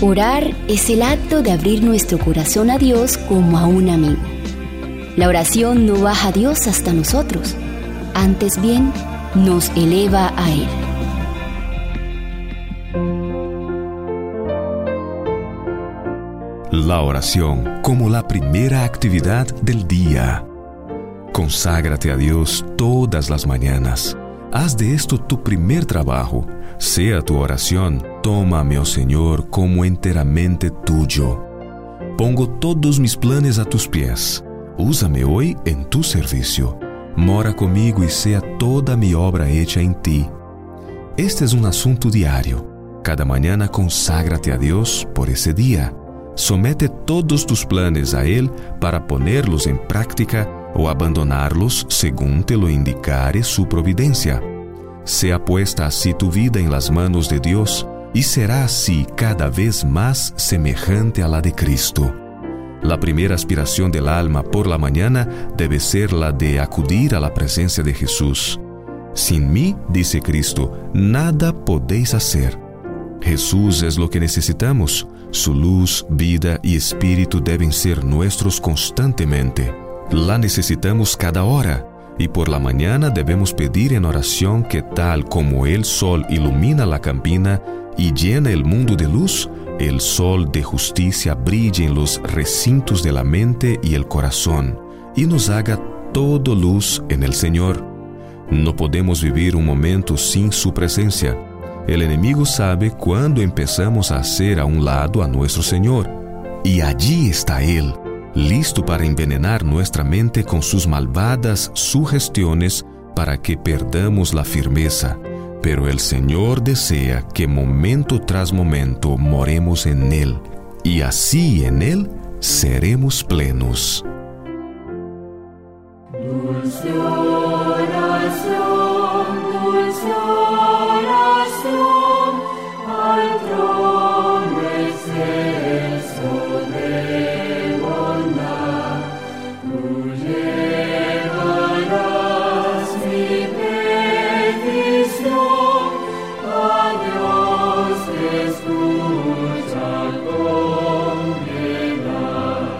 Orar es el acto de abrir nuestro corazón a Dios como a un amigo. La oración no baja a Dios hasta nosotros, antes bien nos eleva a Él. La oración como la primera actividad del día. Conságrate a Dios todas las mañanas. Haz de esto tu primer trabajo. Sea tu oración, tómame, oh Señor, como enteramente tuyo. Pongo todos mis planes a tus pies. Úsame hoy en tu servicio. Mora comigo y sea toda mi obra hecha en ti. Este es un asunto diario. Cada mañana conságrate a Dios por ese día. Somete todos tus planes a Él para ponerlos en práctica o abandonarlos según te lo indicare su providencia. Sea puesta así tu vida en las manos de Dios y será así cada vez más semejante a la de Cristo. La primera aspiración del alma por la mañana debe ser la de acudir a la presencia de Jesús. Sin mí, dice Cristo, nada podéis hacer. Jesús es lo que necesitamos. Su luz, vida y espíritu deben ser nuestros constantemente. La necesitamos cada hora y por la mañana debemos pedir en oración que tal como el sol ilumina la campina y llena el mundo de luz, el sol de justicia brille en los recintos de la mente y el corazón y nos haga todo luz en el Señor. No podemos vivir un momento sin su presencia. El enemigo sabe cuándo empezamos a hacer a un lado a nuestro Señor. Y allí está Él, listo para envenenar nuestra mente con sus malvadas sugestiones para que perdamos la firmeza. Pero el Señor desea que momento tras momento moremos en Él, y así en Él seremos plenos. escucha con piedad.